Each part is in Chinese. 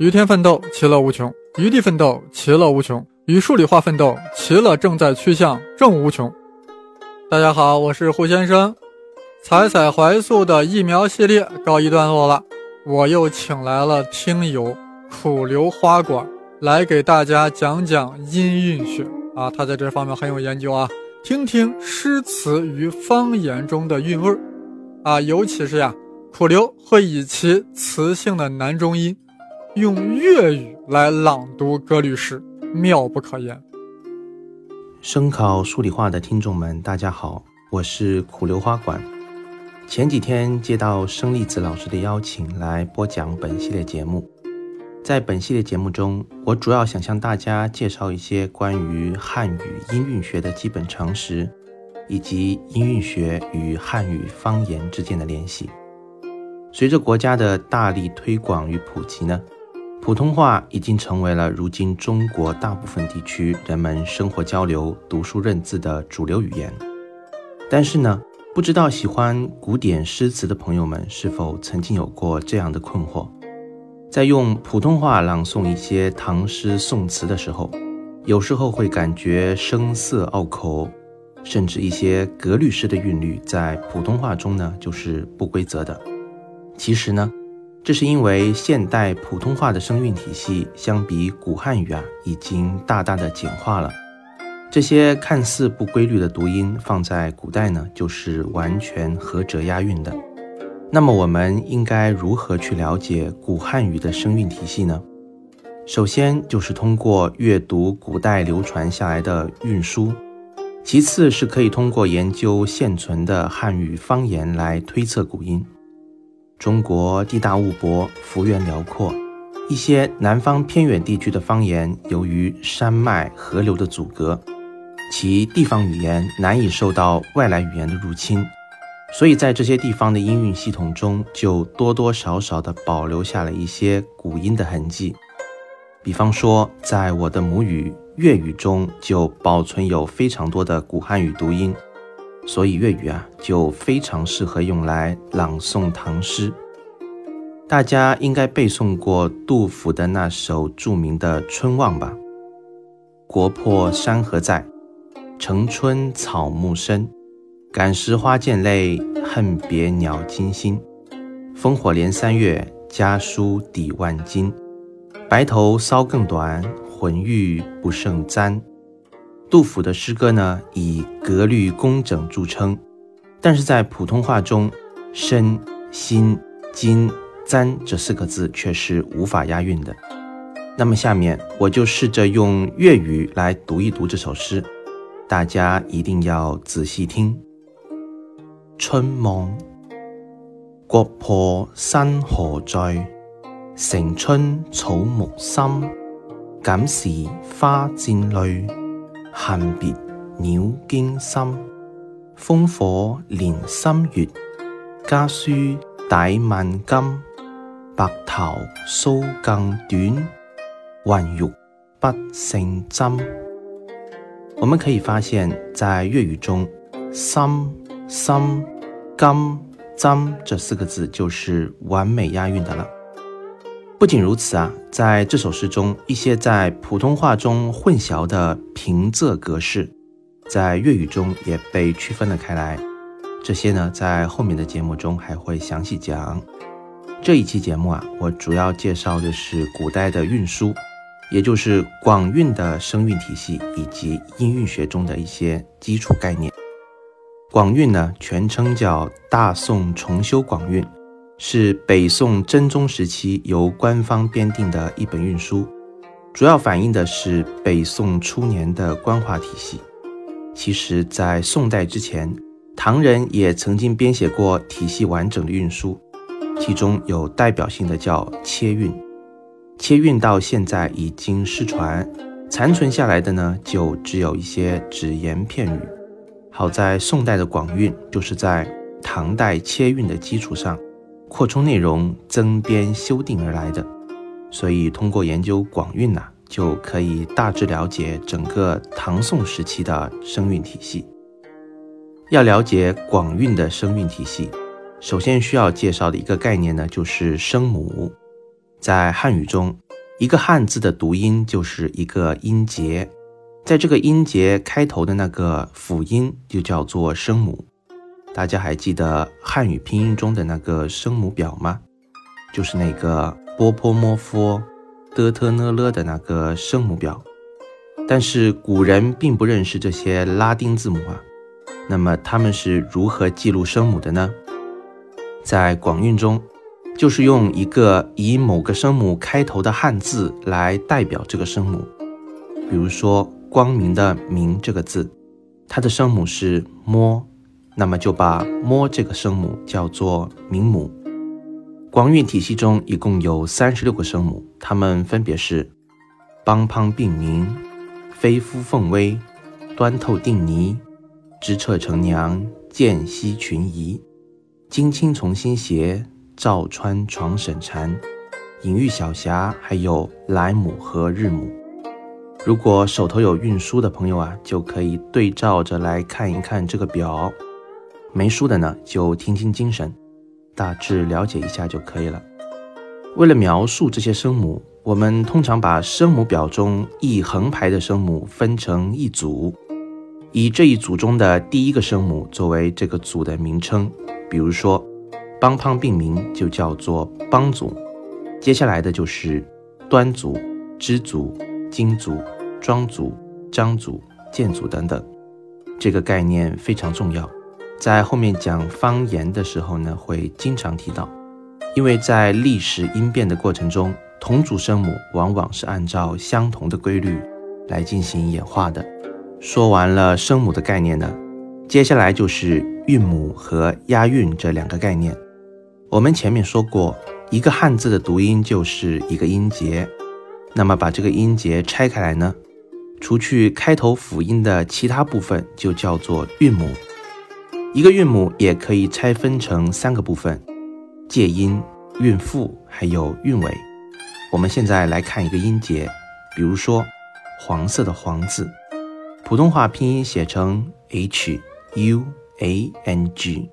与天奋斗，其乐无穷；与地奋斗，其乐无穷；与数理化奋斗，其乐正在趋向正无穷。大家好，我是胡先生。采采怀素的疫苗系列告一段落了，我又请来了听友苦留花馆来给大家讲讲音韵学啊，他在这方面很有研究啊，听听诗词与方言中的韵味儿啊，尤其是呀，苦留会以其词性的男中音。用粤语来朗读歌律诗，妙不可言。声考数理化的听众们，大家好，我是苦留花馆。前几天接到生粒子老师的邀请，来播讲本系列节目。在本系列节目中，我主要想向大家介绍一些关于汉语音韵学的基本常识，以及音韵学与汉语方言之间的联系。随着国家的大力推广与普及呢？普通话已经成为了如今中国大部分地区人们生活交流、读书认字的主流语言。但是呢，不知道喜欢古典诗词的朋友们是否曾经有过这样的困惑：在用普通话朗诵一些唐诗宋词的时候，有时候会感觉声色拗口，甚至一些格律诗的韵律在普通话中呢就是不规则的。其实呢。这是因为现代普通话的声韵体系相比古汉语啊，已经大大的简化了。这些看似不规律的读音，放在古代呢，就是完全合辙押韵的。那么我们应该如何去了解古汉语的声韵体系呢？首先就是通过阅读古代流传下来的韵书，其次是可以通过研究现存的汉语方言来推测古音。中国地大物博，幅员辽阔，一些南方偏远地区的方言，由于山脉河流的阻隔，其地方语言难以受到外来语言的入侵，所以在这些地方的音韵系统中，就多多少少的保留下了一些古音的痕迹。比方说，在我的母语粤语中，就保存有非常多的古汉语读音。所以粤语啊，就非常适合用来朗诵唐诗。大家应该背诵过杜甫的那首著名的《春望》吧？国破山河在，城春草木深。感时花溅泪，恨别鸟惊心。烽火连三月，家书抵万金。白头搔更短，浑欲不胜簪。杜甫的诗歌呢，以格律工整著称，但是在普通话中，“身”“心”“金”“簪”这四个字却是无法押韵的。那么下面我就试着用粤语来读一读这首诗，大家一定要仔细听。春梦，国破山河在，城春草木深。感时花溅泪。恨别鸟惊心，烽火连三月，家书抵万金。白头搔更短，浑欲不胜簪。我们可以发现，在粤语中，“心”“心”“金”“针”这四个字就是完美押韵的了。不仅如此啊，在这首诗中，一些在普通话中混淆的平仄格式，在粤语中也被区分了开来。这些呢，在后面的节目中还会详细讲。这一期节目啊，我主要介绍的是古代的韵书，也就是广韵的声韵体系以及音韵学中的一些基础概念。广韵呢，全称叫《大宋重修广韵》。是北宋真宗时期由官方编定的一本运书，主要反映的是北宋初年的官话体系。其实，在宋代之前，唐人也曾经编写过体系完整的运书，其中有代表性的叫切韵。切韵到现在已经失传，残存下来的呢，就只有一些只言片语。好在宋代的广韵，就是在唐代切韵的基础上。扩充内容、增编修订而来的，所以通过研究广韵呐，就可以大致了解整个唐宋时期的声韵体系。要了解广韵的声韵体系，首先需要介绍的一个概念呢，就是声母。在汉语中，一个汉字的读音就是一个音节，在这个音节开头的那个辅音就叫做声母。大家还记得汉语拼音中的那个声母表吗？就是那个波泼摸佛的特呢了的那个声母表。但是古人并不认识这些拉丁字母啊，那么他们是如何记录声母的呢？在广韵中。就是用一个以某个声母开头的汉字来代表这个声母，比如说“光明”的“明”这个字，它的声母是“摸”，那么就把“摸”这个声母叫做明母。广韵体系中一共有三十六个声母，它们分别是：梆滂并鸣、飞夫凤微、端透定泥、知彻成娘、间隙群疑、金青从心斜。赵川床沈禅、隐喻小霞，还有来母和日母。如果手头有运书的朋友啊，就可以对照着来看一看这个表；没书的呢，就听听精神，大致了解一下就可以了。为了描述这些声母，我们通常把声母表中一横排的声母分成一组，以这一组中的第一个声母作为这个组的名称，比如说。梆滂并名就叫做邦组，接下来的就是端组、支组、金组、庄组、张组、建组等等。这个概念非常重要，在后面讲方言的时候呢，会经常提到。因为在历史音变的过程中，同组声母往往是按照相同的规律来进行演化的。说完了声母的概念呢，接下来就是韵母和押韵这两个概念。我们前面说过，一个汉字的读音就是一个音节。那么把这个音节拆开来呢，除去开头辅音的其他部分，就叫做韵母。一个韵母也可以拆分成三个部分：介音、韵腹，还有韵尾。我们现在来看一个音节，比如说黄色的“黄”字，普通话拼音写成 h u a n g。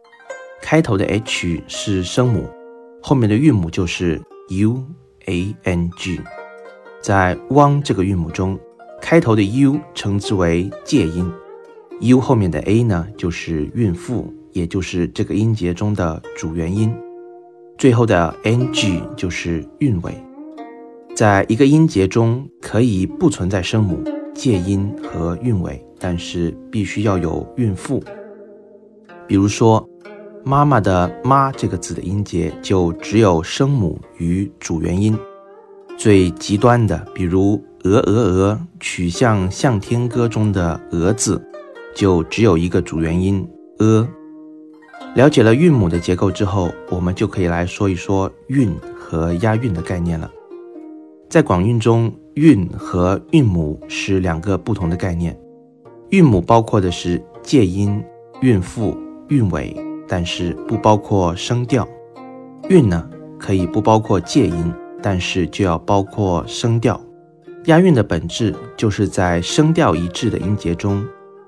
开头的 h 是声母，后面的韵母就是 u a n g。在汪这个韵母中，开头的 u 称之为介音，u 后面的 a 呢就是韵腹，也就是这个音节中的主元音。最后的 n g 就是韵尾。在一个音节中可以不存在声母、介音和韵尾，但是必须要有韵腹。比如说。妈妈的“妈”这个字的音节就只有声母与主元音。最极端的，比如“鹅鹅鹅”曲项向天歌中的“鹅”字，就只有一个主元音“呃”。了解了韵母的结构之后，我们就可以来说一说韵和押韵的概念了。在广韵中，韵和韵母是两个不同的概念。韵母包括的是介音、韵腹、韵尾。但是不包括声调，韵呢可以不包括介音，但是就要包括声调。押韵的本质就是在声调一致的音节中，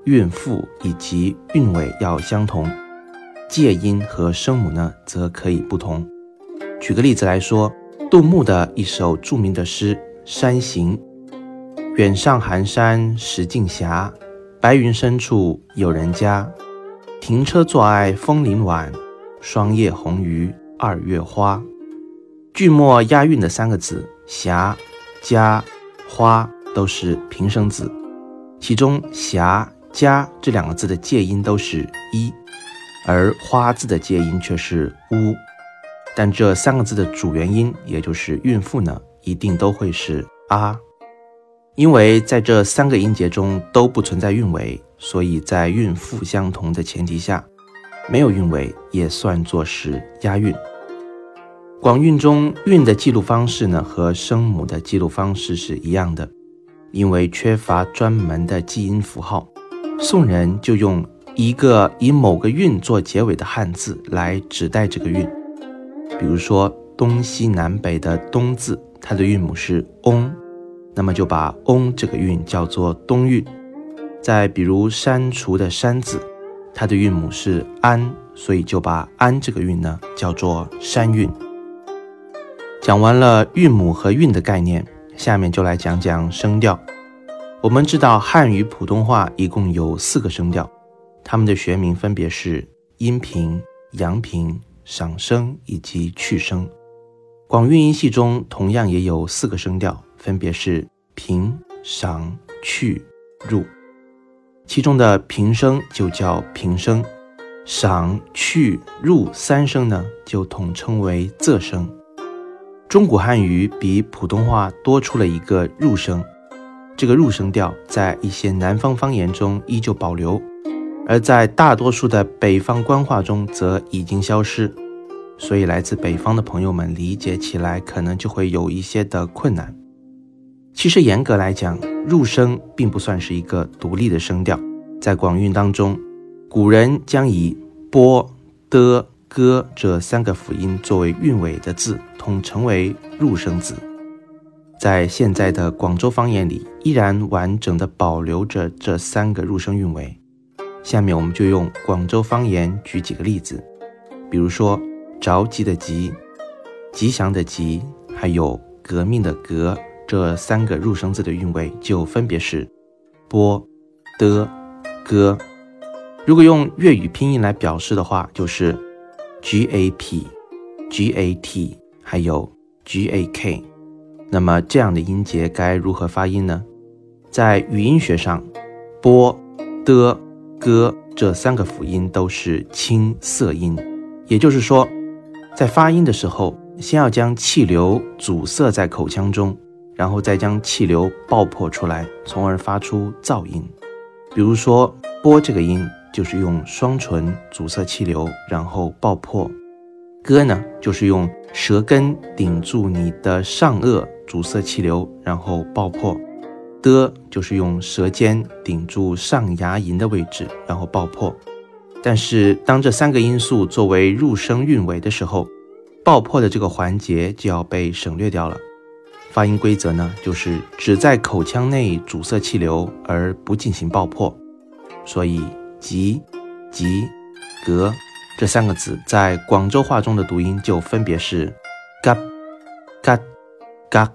韵腹以及韵尾要相同，介音和声母呢则可以不同。举个例子来说，杜牧的一首著名的诗《山行》：远上寒山石径斜，白云深处有人家。停车坐爱枫林晚，霜叶红于二月花。句末押韵的三个字“霞”“家”“花”都是平声字，其中“霞”“家”这两个字的介音都是一，而“花”字的介音却是乌。但这三个字的主元音，也就是韵腹呢，一定都会是啊，因为在这三个音节中都不存在韵尾。所以在韵腹相同的前提下，没有韵尾也算作是押韵。广韵中韵的记录方式呢，和声母的记录方式是一样的。因为缺乏专门的记音符号，宋人就用一个以某个韵做结尾的汉字来指代这个韵。比如说东西南北的东字，它的韵母是翁，那么就把翁这个韵叫做东韵。再比如删除的删字，它的韵母是安，所以就把安这个韵呢叫做山韵。讲完了韵母和韵的概念，下面就来讲讲声调。我们知道汉语普通话一共有四个声调，它们的学名分别是阴平、阳平、上声以及去声。广韵音系中同样也有四个声调，分别是平、上、去、入。其中的平声就叫平声，上、去、入三声呢就统称为仄声。中古汉语比普通话多出了一个入声。这个入声调在一些南方方言中依旧保留，而在大多数的北方官话中则已经消失，所以来自北方的朋友们理解起来可能就会有一些的困难。其实严格来讲，入声并不算是一个独立的声调，在广韵当中，古人将以波、的、歌这三个辅音作为韵尾的字统称为入声字。在现在的广州方言里，依然完整的保留着这三个入声韵尾。下面我们就用广州方言举几个例子，比如说着急的急、吉祥的吉，还有革命的革这三个入声字的韵尾就分别是波、的、歌。如果用粤语拼音来表示的话，就是 g a p、g a t，还有 g a k。那么这样的音节该如何发音呢？在语音学上，波、的、歌这三个辅音都是清涩音，也就是说，在发音的时候，先要将气流阻塞在口腔中，然后再将气流爆破出来，从而发出噪音。比如说，波这个音就是用双唇阻塞气流，然后爆破；歌呢，就是用舌根顶住你的上颚。阻塞气流，然后爆破。的就是用舌尖顶住上牙龈的位置，然后爆破。但是当这三个因素作为入声韵尾的时候，爆破的这个环节就要被省略掉了。发音规则呢，就是只在口腔内阻塞气流，而不进行爆破。所以“急”“急”“格”这三个字在广州话中的读音就分别是“嘎”“嘎”。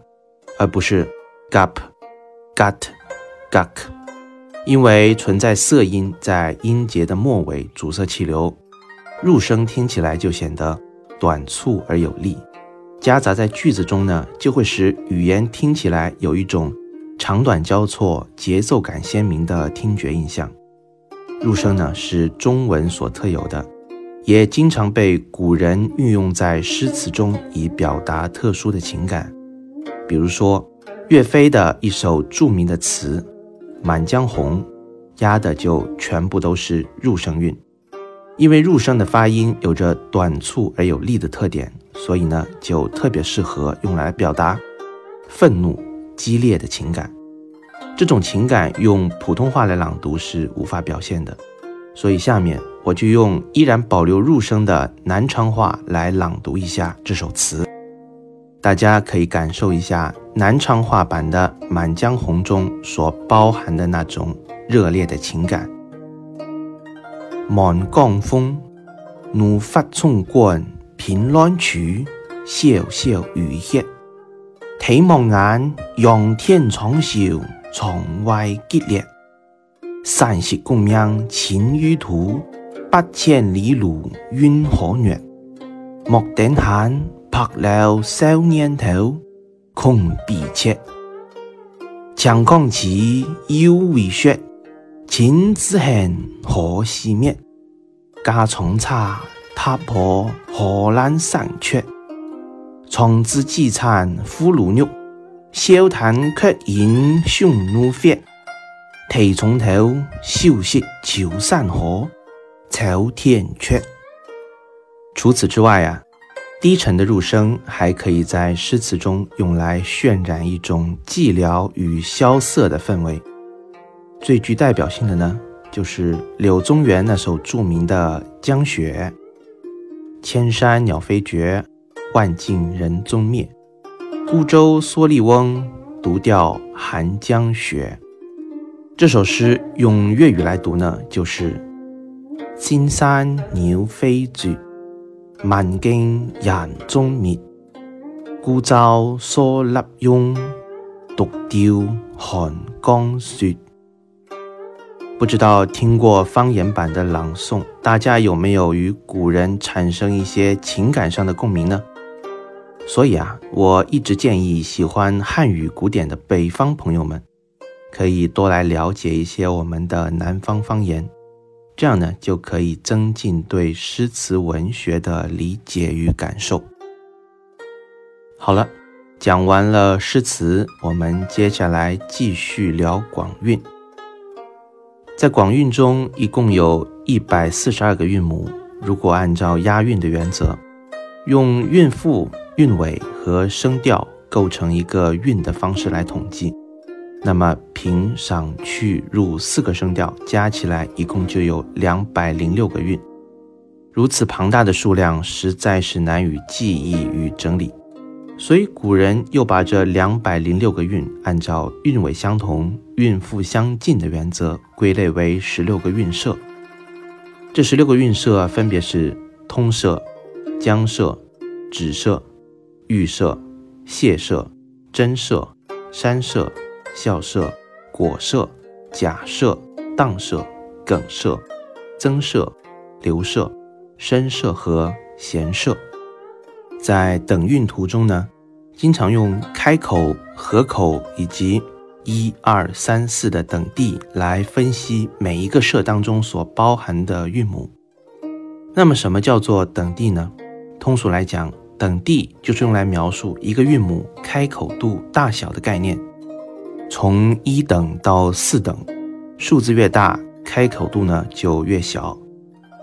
而不是 gap gut guk，因为存在涩音在音节的末尾阻塞气流，入声听起来就显得短促而有力，夹杂在句子中呢，就会使语言听起来有一种长短交错、节奏感鲜明的听觉印象。入声呢是中文所特有的，也经常被古人运用在诗词中，以表达特殊的情感。比如说，岳飞的一首著名的词《满江红》，押的就全部都是入声韵。因为入声的发音有着短促而有力的特点，所以呢，就特别适合用来表达愤怒、激烈的情感。这种情感用普通话来朗读是无法表现的，所以下面我就用依然保留入声的南昌话来朗读一下这首词。大家可以感受一下南昌话版的《满江红》中所包含的那种热烈的情感。满江风，怒发冲冠，凭栏处，潇潇雨歇。睇望眼，仰天长啸，床外激烈。三十功名尘与土，八千里路云可越。莫等闲。白了少年头，空悲切。强抗词犹未雪，情之恨何时灭？家重差踏破贺兰山缺。床之饥餐胡虏肉，笑谈却饮匈奴血。提从头，休息秋山河，朝天阙。除此之外啊。低沉的入声还可以在诗词中用来渲染一种寂寥与萧瑟的氛围。最具代表性的呢，就是柳宗元那首著名的《江雪》：“千山鸟飞绝，万径人踪灭。孤舟蓑笠翁，独钓寒江雪。”这首诗用粤语来读呢，就是“千山鸟飞绝”。万径人踪灭，孤舟蓑笠翁，独钓寒江雪。不知道听过方言版的朗诵，大家有没有与古人产生一些情感上的共鸣呢？所以啊，我一直建议喜欢汉语古典的北方朋友们，可以多来了解一些我们的南方方言，这样呢就可以增进对诗词文学的理解与感受。好了，讲完了诗词，我们接下来继续聊广韵。在广韵中，一共有一百四十二个韵母。如果按照押韵的原则，用韵腹、韵尾和声调构成一个韵的方式来统计，那么平、上、去、入四个声调加起来，一共就有两百零六个韵。如此庞大的数量，实在是难以记忆与整理。所以古人又把这两百零六个韵，按照韵尾相同、韵腹相近的原则，归类为十六个韵社。这十六个韵社分别是通社、江社、止社、豫社、谢社、真社、山社、校社、果社、贾社、当社、耿社、增社、流社、深社和弦社。在等韵图中呢，经常用开口、合口以及一二三四的等地来分析每一个社当中所包含的韵母。那么，什么叫做等地呢？通俗来讲，等地就是用来描述一个韵母开口度大小的概念。从一等到四等，数字越大，开口度呢就越小。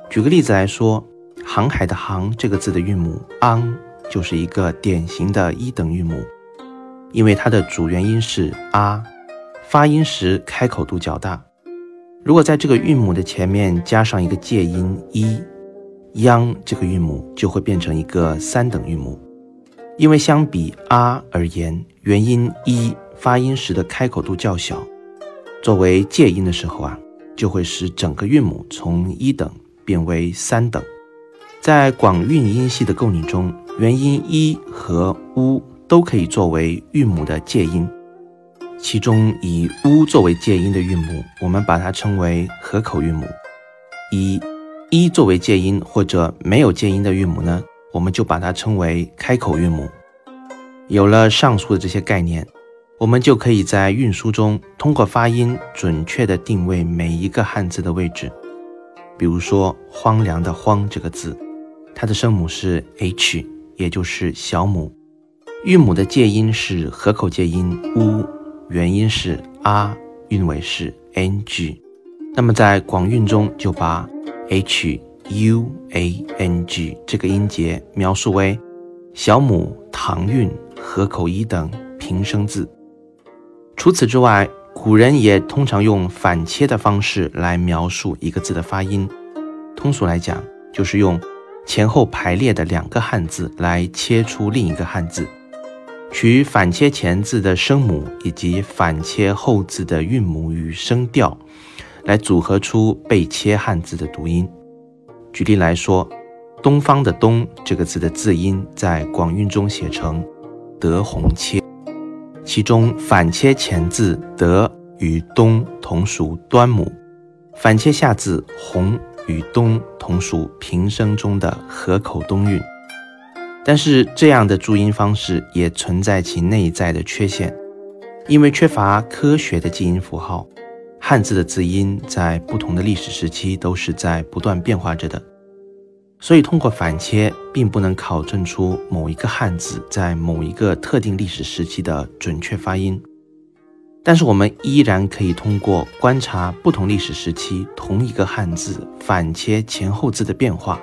举个例子来说，航海的航这个字的韵母 ang。就是一个典型的一等韵母，因为它的主元音是啊，发音时开口度较大。如果在这个韵母的前面加上一个介音一，央这个韵母就会变成一个三等韵母。因为相比啊而言，元音一发音时的开口度较小，作为介音的时候啊，就会使整个韵母从一等变为三等。在广韵音系的构拟中。元音一和乌都可以作为韵母的介音，其中以乌作为介音的韵母，我们把它称为合口韵母；以一作为介音或者没有介音的韵母呢，我们就把它称为开口韵母。有了上述的这些概念，我们就可以在运书中通过发音准确地定位每一个汉字的位置。比如说“荒凉”的“荒”这个字，它的声母是 h。也就是小母，韵母的介音是合口介音 u，元音是 r，韵尾是 ng。那么在广韵中，就把 h u a n g 这个音节描述为小母唐韵合口一等平声字。除此之外，古人也通常用反切的方式来描述一个字的发音。通俗来讲，就是用。前后排列的两个汉字来切出另一个汉字，取反切前字的声母以及反切后字的韵母与声调，来组合出被切汉字的读音。举例来说，“东方”的“东”这个字的字音在广韵中写成“德宏切”，其中反切前字“德”与“东”同属端母，反切下字“宏”。与东同属平声中的合口东韵，但是这样的注音方式也存在其内在的缺陷，因为缺乏科学的记音符号，汉字的字音在不同的历史时期都是在不断变化着的，所以通过反切并不能考证出某一个汉字在某一个特定历史时期的准确发音。但是我们依然可以通过观察不同历史时期同一个汉字反切前后字的变化，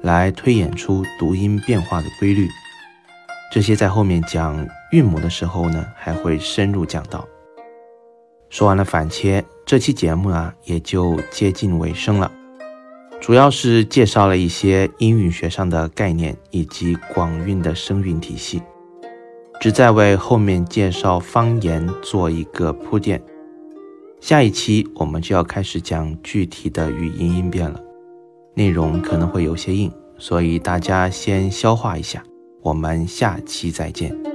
来推演出读音变化的规律。这些在后面讲韵母的时候呢，还会深入讲到。说完了反切，这期节目啊也就接近尾声了，主要是介绍了一些音韵学上的概念以及广韵的声韵体系。旨在为后面介绍方言做一个铺垫。下一期我们就要开始讲具体的语音音变了，内容可能会有些硬，所以大家先消化一下。我们下期再见。